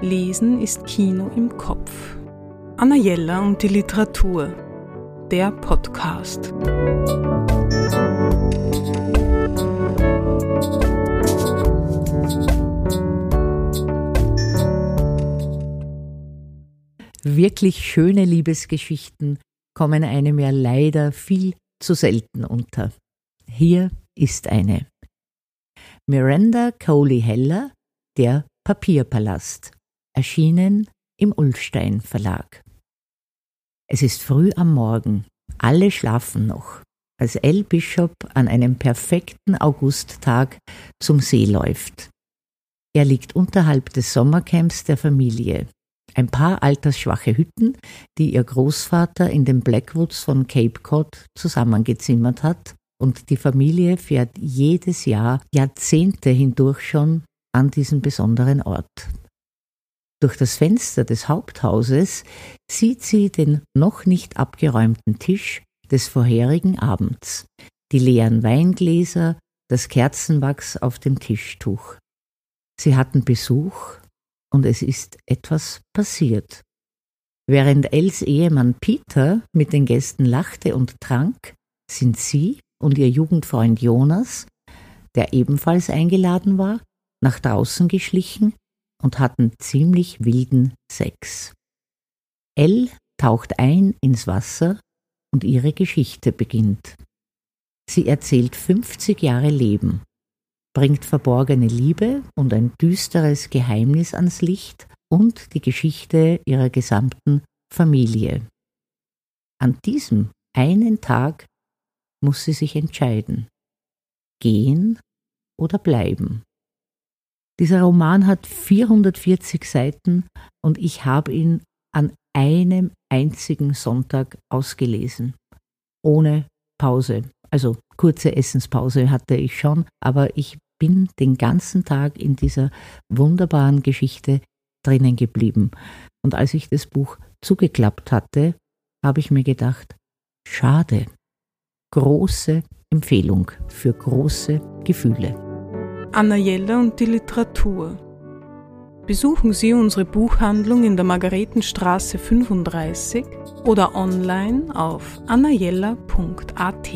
Lesen ist Kino im Kopf. Anna Jella und die Literatur. Der Podcast. Wirklich schöne Liebesgeschichten kommen einem ja leider viel zu selten unter. Hier ist eine. Miranda Coley Heller, Der Papierpalast, erschienen im Ulstein Verlag. Es ist früh am Morgen, alle schlafen noch, als L. Bishop an einem perfekten Augusttag zum See läuft. Er liegt unterhalb des Sommercamps der Familie. Ein paar altersschwache Hütten, die ihr Großvater in den Blackwoods von Cape Cod zusammengezimmert hat, und die Familie fährt jedes Jahr Jahrzehnte hindurch schon an diesen besonderen Ort. Durch das Fenster des Haupthauses sieht sie den noch nicht abgeräumten Tisch des vorherigen Abends, die leeren Weingläser, das Kerzenwachs auf dem Tischtuch. Sie hatten Besuch und es ist etwas passiert. Während Els Ehemann Peter mit den Gästen lachte und trank, sind sie und ihr Jugendfreund Jonas, der ebenfalls eingeladen war, nach draußen geschlichen und hatten ziemlich wilden Sex. Elle taucht ein ins Wasser und ihre Geschichte beginnt. Sie erzählt 50 Jahre Leben, bringt verborgene Liebe und ein düsteres Geheimnis ans Licht und die Geschichte ihrer gesamten Familie. An diesem einen Tag muss sie sich entscheiden. Gehen oder bleiben. Dieser Roman hat 440 Seiten und ich habe ihn an einem einzigen Sonntag ausgelesen. Ohne Pause. Also kurze Essenspause hatte ich schon, aber ich bin den ganzen Tag in dieser wunderbaren Geschichte drinnen geblieben. Und als ich das Buch zugeklappt hatte, habe ich mir gedacht, schade. Große Empfehlung für große Gefühle. Anna Jella und die Literatur. Besuchen Sie unsere Buchhandlung in der Margaretenstraße 35 oder online auf annajella.at.